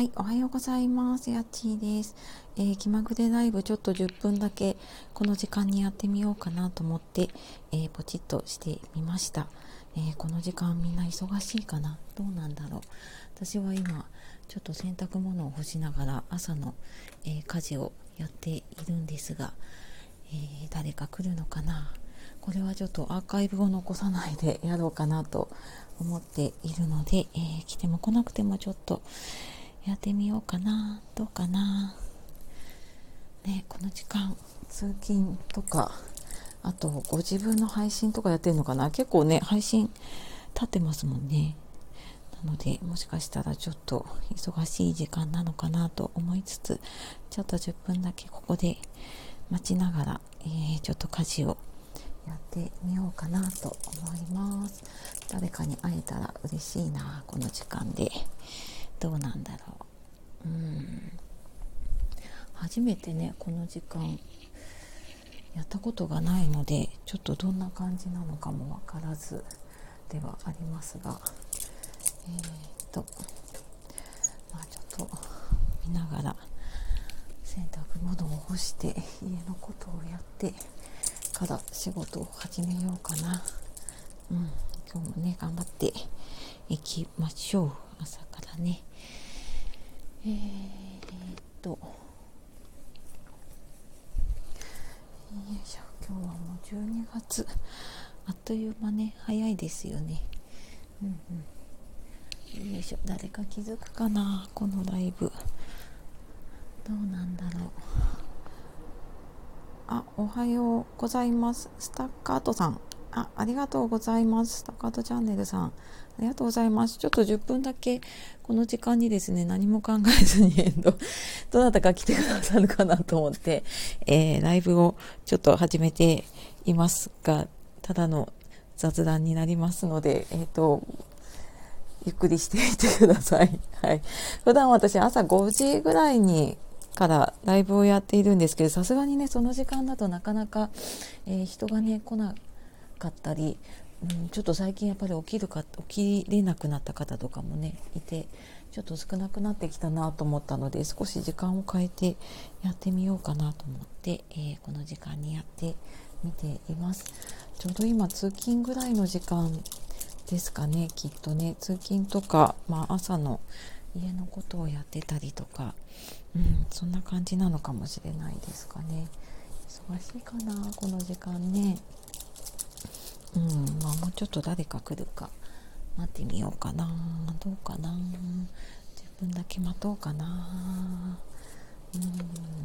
はい、おはようございます。やっちーです。えー、気まぐれライブちょっと10分だけこの時間にやってみようかなと思って、えー、ポチッとしてみました、えー、この時間みんな忙しいかな？どうなんだろう？私は今ちょっと洗濯物を干しながら朝の、え家事をやっているんですが、え誰か来るのかな？これはちょっとアーカイブを残さないでやろうかなと思っているので、え来ても来なくてもちょっとやってみようかなどうかな。ねこの時間通勤とかあとご自分の配信とかやってるのかな。結構ね配信立ってますもんね。なのでもしかしたらちょっと忙しい時間なのかなと思いつつちょっと10分だけここで待ちながら、えー、ちょっと家事をやってみようかなと思います。誰かに会えたら嬉しいなこの時間で。どうなんだろう。うん。初めてねこの時間やったことがないのでちょっとどんな感じなのかも分からずではありますが。えー、っとまあちょっと見ながら洗濯物を干して家のことをやってから仕事を始めようかな。うん、今日もね頑張っていきましょう。朝からね。えー、っと。よいしょ。今日はもう12月。あっという間ね。早いですよね。うんうん。よいしょ。誰か気づくかな？このライブ。どうなんだろう。あおはようございます。スタッカートさん。あありがとうございます。タカトチャンネルさん。ありがとうございます。ちょっと10分だけこの時間にですね、何も考えずに、ど、どなたか来てくださるかなと思って、えー、ライブをちょっと始めていますが、ただの雑談になりますので、えっ、ー、と、ゆっくりしてみてください。はい。普段私朝5時ぐらいにからライブをやっているんですけど、さすがにね、その時間だとなかなか、えー、人がね、来なかったり、うん、ちょっと最近やっぱり起きるか起きれなくなった方とかもねいてちょっと少なくなってきたなと思ったので少し時間を変えてやってみようかなと思って、えー、この時間にやってみています。ちょうど今通勤ぐらいの時間ですかねきっとね。通勤とか、まあ、朝の家のことをやってたりとか、うん、そんな感じなのかもしれないですかね。忙しいかなこの時間ね。うんまあもうちょっと誰か来るか待ってみようかなどうかな自分だけ待とうかなうん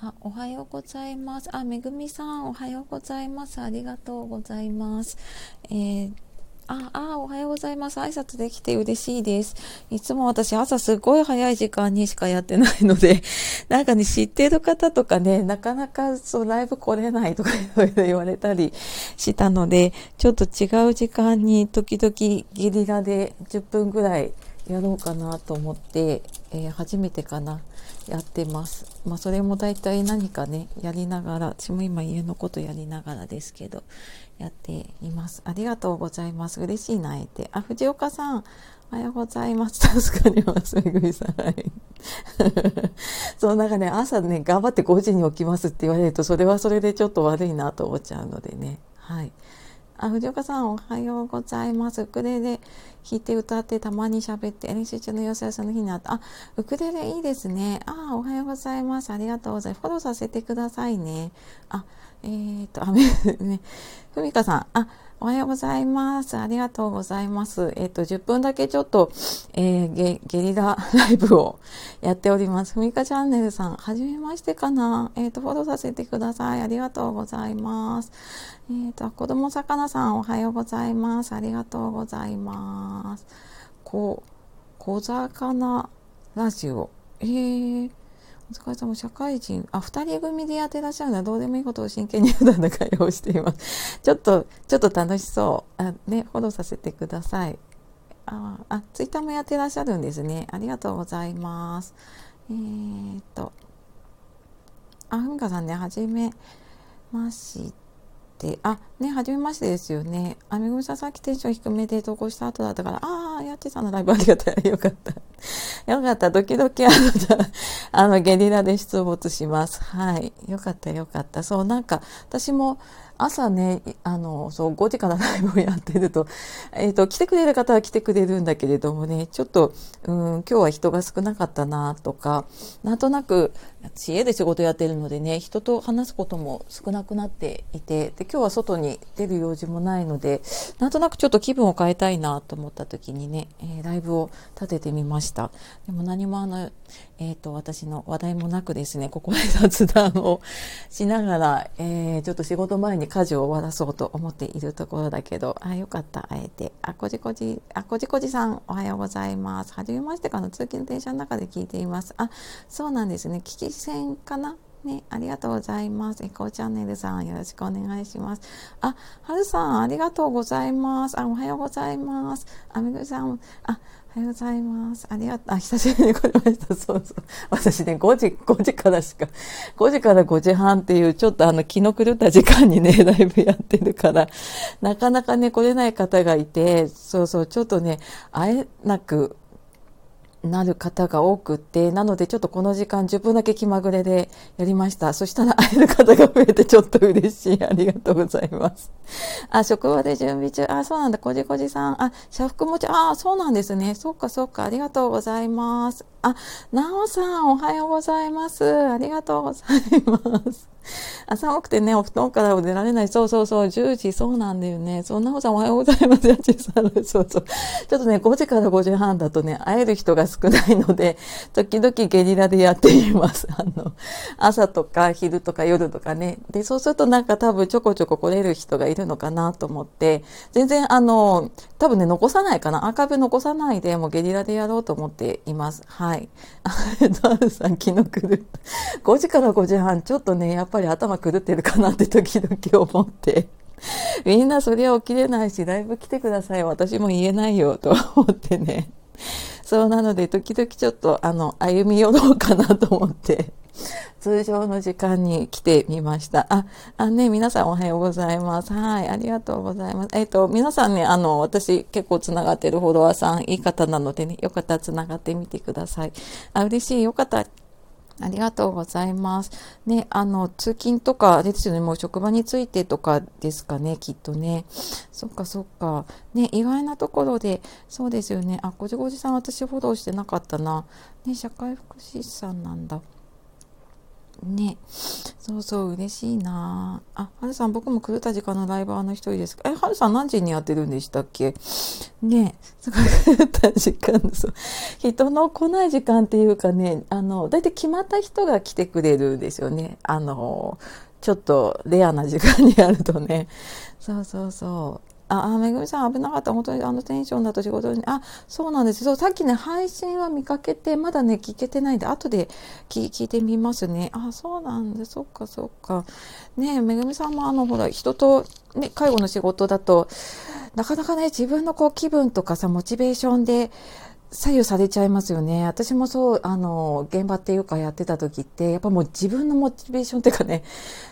あ、おはようございます。あ、めぐみさん、おはようございます。ありがとうございます。えーあ、あ、おはようございます。挨拶できて嬉しいです。いつも私朝すごい早い時間にしかやってないので、なんかね、知ってる方とかね、なかなかそうライブ来れないとか言われたりしたので、ちょっと違う時間に時々ゲリラで10分ぐらいやろうかなと思って、えー、初めてかな。やってます。まあ、それも大体何かね、やりながら、私も今家のことやりながらですけど、やっています。ありがとうございます。嬉しいな、えて。あ、藤岡さん、おはようございます。助かります。めぐみさん。はい。そう、なんかね、朝ね、頑張って5時に起きますって言われると、それはそれでちょっと悪いなと思っちゃうのでね。はい。あ、藤岡さん、おはようございます。ウクレレ弾いて歌ってたまに喋って、練習中の様子はその日になった。あ、ウクレレいいですね。あ、おはようございます。ありがとうございます。フォローさせてくださいね。あ、えー、っと、あ、ね、ふみかさん、あ、おはようございます。ありがとうございます。えっ、と、10分だけちょっと、えー、ゲゲリラライブをやっております。ふみかチャンネルさん、はじめましてかなえっ、と、フォローさせてください。ありがとうございます。えっ、と、子供魚さん、おはようございます。ありがとうございます。こ、小魚ラジオ。えー、お疲れ様、社会人、あ、二人組でやってらっしゃるのはどうでもいいことを真剣に普段の会話をしています。ちょっと、ちょっと楽しそう。あ、ね、フォローさせてください。あ、あ、ツイッターもやってらっしゃるんですね。ありがとうございます。えー、っと、あ、ふみかさんね、はじめまして。て、あ、ね、はじめましてですよね。あめぐみさんさっきテンション低めで投稿した後だったから、ああ、やっちさんのライブありがたい。よかった。よかった。時々あの、あの、ゲリラで出没します。はい。よかった、よかった。そう、なんか、私も、朝ね、あの、そう、5時からライブをやってると、えっ、ー、と、来てくれる方は来てくれるんだけれどもね、ちょっと、うん、今日は人が少なかったなとか、なんとなく、私家で仕事やってるのでね、人と話すことも少なくなっていて、で、今日は外に出る用事もないので、なんとなくちょっと気分を変えたいなと思った時にね、えー、ライブを立ててみました。でも何もあの、えっ、ー、と、私の話題もなくですね、ここで雑談をしながら、えー、ちょっと仕事前に家事を終わらそうと思っているところだけど、あ、よかった、あえて。あ、こじこじ、あ、こじこじさん、おはようございます。はじめましてかの通勤の電車の中で聞いています。あ、そうなんですね。聞き戦かな？ね、ありがとうございます。エコーチャンネルさん、よろしくお願いします。あ、はるさん、ありがとうございます。あ、おはようございます。あみぐさん、あ、おはようございます。ありがとう。あ、久しぶりに来れました。そうそう。私ね、5時、5時からしか、5時から5時半っていう、ちょっとあの、気の狂った時間にね、ライブやってるから、なかなかね、来れない方がいて、そうそう、ちょっとね、会えなくなる方が多くって、なのでちょっとこの時間10分だけ気まぐれでやりました。そしたら会える方が増えてちょっと嬉しい。ありがとうございます。あ、職場で準備中。あ、そうなんだ。こじこじさん。あ、社服持ち。あ、そうなんですね。そっかそっか。ありがとうございます。あ、なおさん、おはようございます。ありがとうございます。朝多くてね、お布団から出られない。そうそうそう、10時、そうなんだよね。そんなおさんおはようございます。やちさん、そうそう。ちょっとね、5時から5時半だとね、会える人が少ないので、時々ゲリラでやっています。あの、朝とか昼とか夜とかね。で、そうするとなんか多分ちょこちょこ来れる人がいるのかなと思って、全然あの、多分ね、残さないかな。アーカイブ残さないで、もうゲリラでやろうと思っています。はい。あ、ダルさん、気の狂った。5時から5時半、ちょっとね、やっぱりぱり頭狂ってるかなって時々思って。みんなそりゃ起きれないし、ライブ来てください。私も言えないよ、と思ってね。そうなので、時々ちょっと、あの、歩み寄ろうかなと思って、通常の時間に来てみました。あ、あね、皆さんおはようございます。はい、ありがとうございます。えっ、ー、と、皆さんね、あの、私結構繋がってるフォロワーさん、いい方なのでね、よかったら繋がってみてください。あ、嬉しい。よかったありがとうございます。ね、あの、通勤とか、ですよね、もう職場についてとかですかね、きっとね。そっかそっか。ね、意外なところで、そうですよね。あ、ごじごじさん私フォローしてなかったな。ね、社会福祉士さんなんだ。ね。そうそう、嬉しいなあ、はるさん、僕も狂った時間のライバーの一人ですかえ、はるさん何時にやってるんでしたっけ？ねすごい狂った時間そう。人の来ない時間っていうかね、あの、だいたい決まった人が来てくれるんですよね。あの、ちょっとレアな時間にやるとね。そうそうそう。あ、あめぐみさん危なかった。本当にあのテンションだと仕事に。あ、そうなんです。そう、さっきね、配信は見かけて、まだね、聞けてないんで、後で聞いてみますね。あ、そうなんで、そっか、そっか。ね、めぐみさんもあの、ほら、人と、ね、介護の仕事だと、なかなかね、自分のこう、気分とかさ、モチベーションで、左右されちゃいますよね。私もそう、あの、現場っていうかやってた時って、やっぱもう自分のモチベーションっていうかね、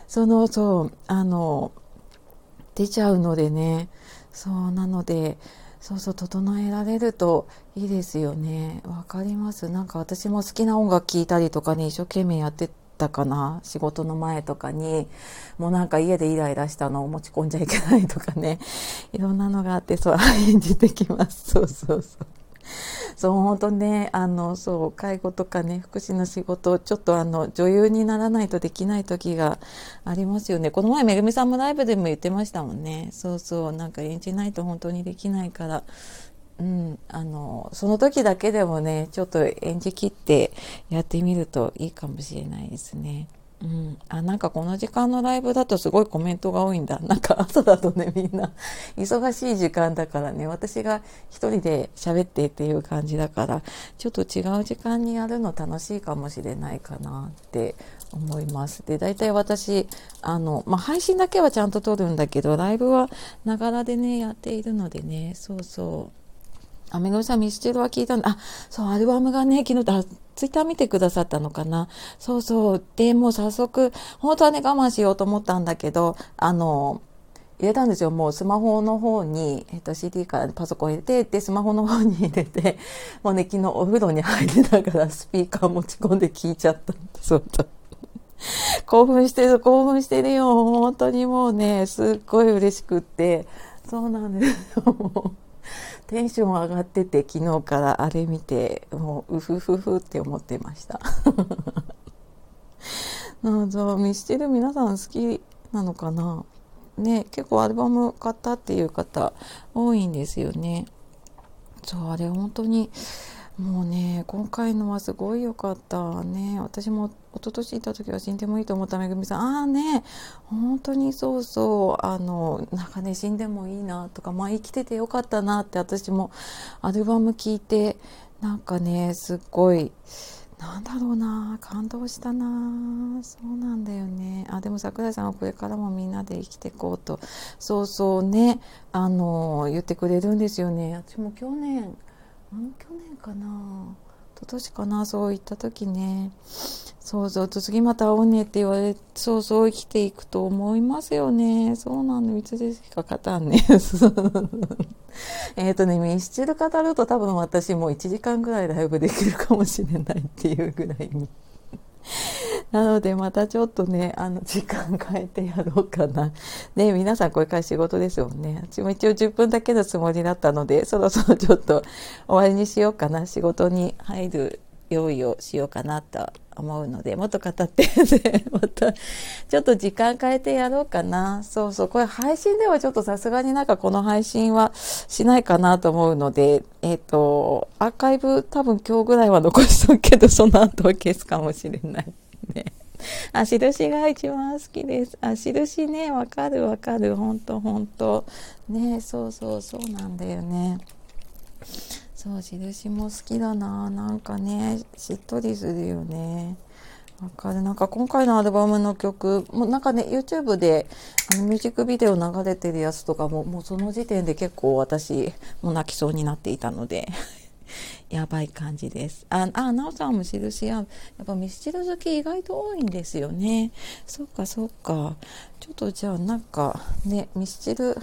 その、そう、あの、出ちゃうのでね、そうなのでそうそう整えられるといいですよね。わかります。なんか私も好きな音楽聴いたりとかね一生懸命やってたかな。仕事の前とかに。もうなんか家でイライラしたのを持ち込んじゃいけないとかね。いろんなのがあってそう演じてきます。そうそうそう。そう本当ねあのそう介護とかね福祉の仕事ちょっとあの女優にならないとできない時がありますよね。この前めぐみさんもライブでも言ってましたもんね。そうそうなんか演じないと本当にできないから。うん、あのその時だけでもねちょっと演じきってやってみるといいかもしれないですね。うん、あなんかこの時間のライブだとすごいコメントが多いんだ。なんか朝だとね、みんな 忙しい時間だからね、私が一人で喋ってっていう感じだから、ちょっと違う時間にやるの楽しいかもしれないかなって思います。で、大体私、あの、まあ、配信だけはちゃんと撮るんだけど、ライブはながらでね、やっているのでね、そうそう。あめぐみさん、ミスチルは聞いたんだ。あ、そう、アルバムがね、昨日、あ、ツイッター見てくださったのかな。そうそう。で、もう早速、本当はね、我慢しようと思ったんだけど、あの、入れたんですよ。もうスマホの方に、えっと、CD からパソコン入れて、で、スマホの方に入れて、もうね、昨日お風呂に入りながらスピーカー持ち込んで聞いちゃったんです。そうだ興奮してる、興奮してるよ。本当にもうね、すっごい嬉しくって。そうなんですよ。テンション上がってて、昨日からあれ見て、もう、うふふふって思ってました。なんぞミスチル皆さん好きなのかな？ね、結構アルバム買ったっていう方多いんですよね。そう、あれ本当に、もうね、今回のはすごい良かった。ね。私も一昨年行った時は死んでもいいと思っためぐみさん、ああね、本当にそうそう、あの、なんかね、死んでもいいなとか、まあ生きててよかったなって私もアルバム聴いて、なんかね、すっごい、なんだろうな感動したな。そうなんだよね。あでも桜井さんはこれからもみんなで生きていこうと。そうそうねあの言ってくれるんですよね。私も去年去年かな。一昨年かなそう言った時ね。そうそうと次また会おうねって言われそうそう生きていくと思いますよね。そうなのいつでしか勝たんね。えっとねミスチル語ると多分私もう1時間ぐらいライブできるかもしれないっていうぐらいに。なのでまたちょっとねあの時間変えてやろうかなね皆さんこれから仕事ですよね私も一応10分だけのつもりだったのでそろそろちょっと終わりにしようかな仕事に入る用意をしようかなと思うので、もっと語ってね、また、ちょっと時間変えてやろうかな。そうそう、これ配信ではちょっとさすがになんかこの配信はしないかなと思うので、えっ、ー、と、アーカイブ多分今日ぐらいは残しとくけど、その後は消すかもしれない。ね。あ、印が一番好きです。あ、印ね、わかるわかる。ほんとほんと。ね、そうそうそうなんだよね。そう印も好きだななんかねしっとりするよねわかるなんか今回のアルバムの曲もうなんかね YouTube であのミュージックビデオ流れてるやつとかももうその時点で結構私もう泣きそうになっていたのでやばい感じです。あ、あ、なおさんも印や、やっぱミスチル好き意外と多いんですよね。そっかそっか。ちょっとじゃあなんかね、ミスチル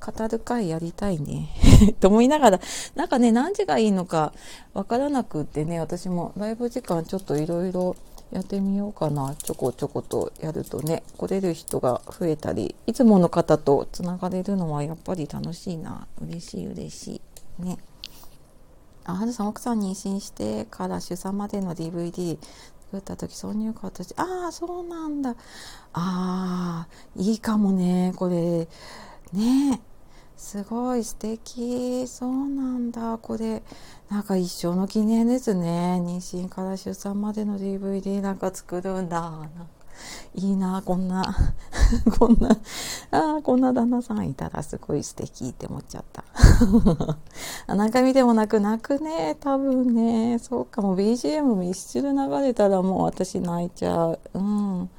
語る会やりたいね と思いながら、なんかね、何時がいいのかわからなくってね、私もライブ時間ちょっといろいろやってみようかな。ちょこちょことやるとね、来れる人が増えたり、いつもの方とつながれるのはやっぱり楽しいな。嬉しい嬉しい。ね。あ、はるさん、奥さん妊娠してから出産までの DVD 作った時挿入歌私、ああ、そうなんだ。ああ、いいかもね、これ。ね。すごい素敵。そうなんだこれ。なんか一生の記念ですね。妊娠から出産までの DVD なんか作るんだ。いいなこんな。こんな。あこんな旦那さんいたらすごい素敵って思っちゃった。何回見ても泣く泣くね多分ね。そうかも BGM ミスチル流れたらもう私泣いちゃう。うん。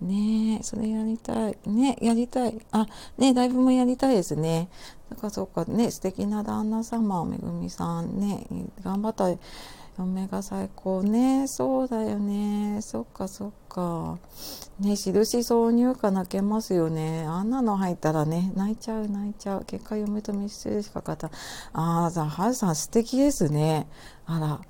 ねえ、それやりたい。ね、やりたい。あ、ね、ライブもやりたいですね。だかそうか、ね、素敵な旦那様、めぐみさん、ね、頑張った。嫁が最高ね。そうだよね。そっかそっか。ね、印挿入歌泣けますよね。あんなの入ったらね、泣いちゃう泣いちゃう。結果嫁と密室でしか勝たああ、はるさん素敵ですね。あら。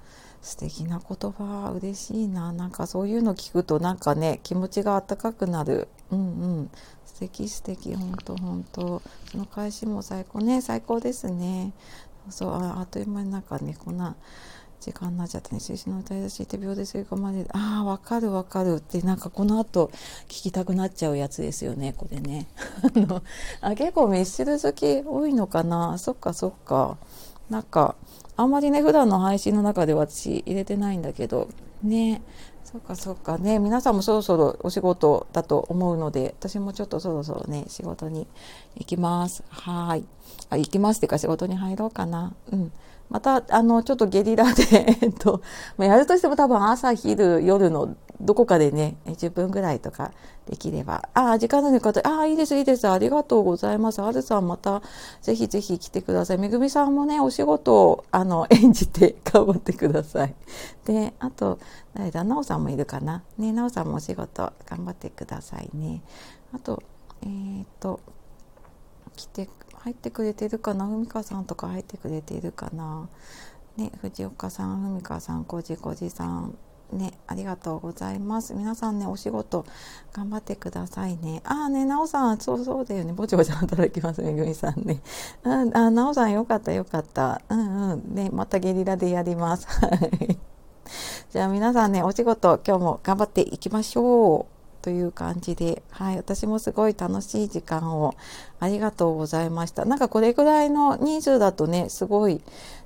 素敵な言葉嬉しいななんかそういうの聞くとなんかね気持ちがあったかくなるうんうん素敵素敵本当本当その返しも最高ね最高ですねそうああっという間になんかねこんな時間になっちゃったね。中止の歌い出しって秒で吸い込まれる。ああ、わかるわかるって、なんかこの後聞きたくなっちゃうやつですよね、これね。あの、あ、結構ミスチル好き多いのかなそっかそっか。なんか、あんまりね、普段の配信の中で私入れてないんだけど、ね、そうかそうかね、皆さんもそろそろお仕事だと思うので、私もちょっとそろそろね、仕事に行きます。はい。あ、行きますっていうか仕事に入ろうかな。うん。また、あの、ちょっとゲリラで えっと、やるとしても多分朝、昼、夜のどこかでね、10分ぐらいとかできれば。あ、時間のる方、ああ、いいです、いいです。ありがとうございます。はるさん、また、ぜひぜひ来てください。めぐみさんもね、お仕事を、あの、演じて頑張ってください。で、あと、誰だ、なおさんもいるかな？ね、なおさんもお仕事頑張ってくださいね。あと、えっ、と、来て入ってくれてるかな？ふみかさんとか入ってくれているかな？ね藤岡さんふみかさんこじこじさんね、ありがとうございます。皆さんね、お仕事頑張ってくださいね。ああね、なおさん、そうそうだよね。ぼちぼち働きます、めぐみさんね。うん、あ、なおさんよかったよかった。うんうん。ね、またゲリラでやります。はい。じゃあ皆さんね、お仕事今日も頑張っていきましょう。という感じで、はい、私もすごい楽しい時間をありがとうございました。なんかこれぐらいの人数だとね、すごい、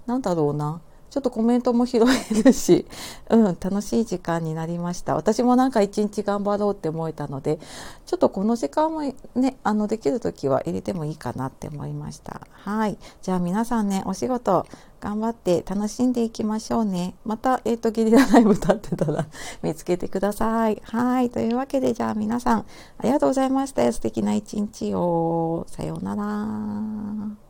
なんだろうな。ちょっとコメントも拾えるし、うん、楽しい時間になりました。私もなんか一日頑張ろうって思えたので、ちょっとこの時間もね、あの、できる時は入れてもいいかなって思いました。はい。じゃあ皆さんね、お仕事頑張って楽しんでいきましょうね。また、えっ、ー、と、ゲリラライブ立ってたら 見つけてください。はい。というわけで、じゃあ皆さん、ありがとうございました。素敵な一日を。さようなら。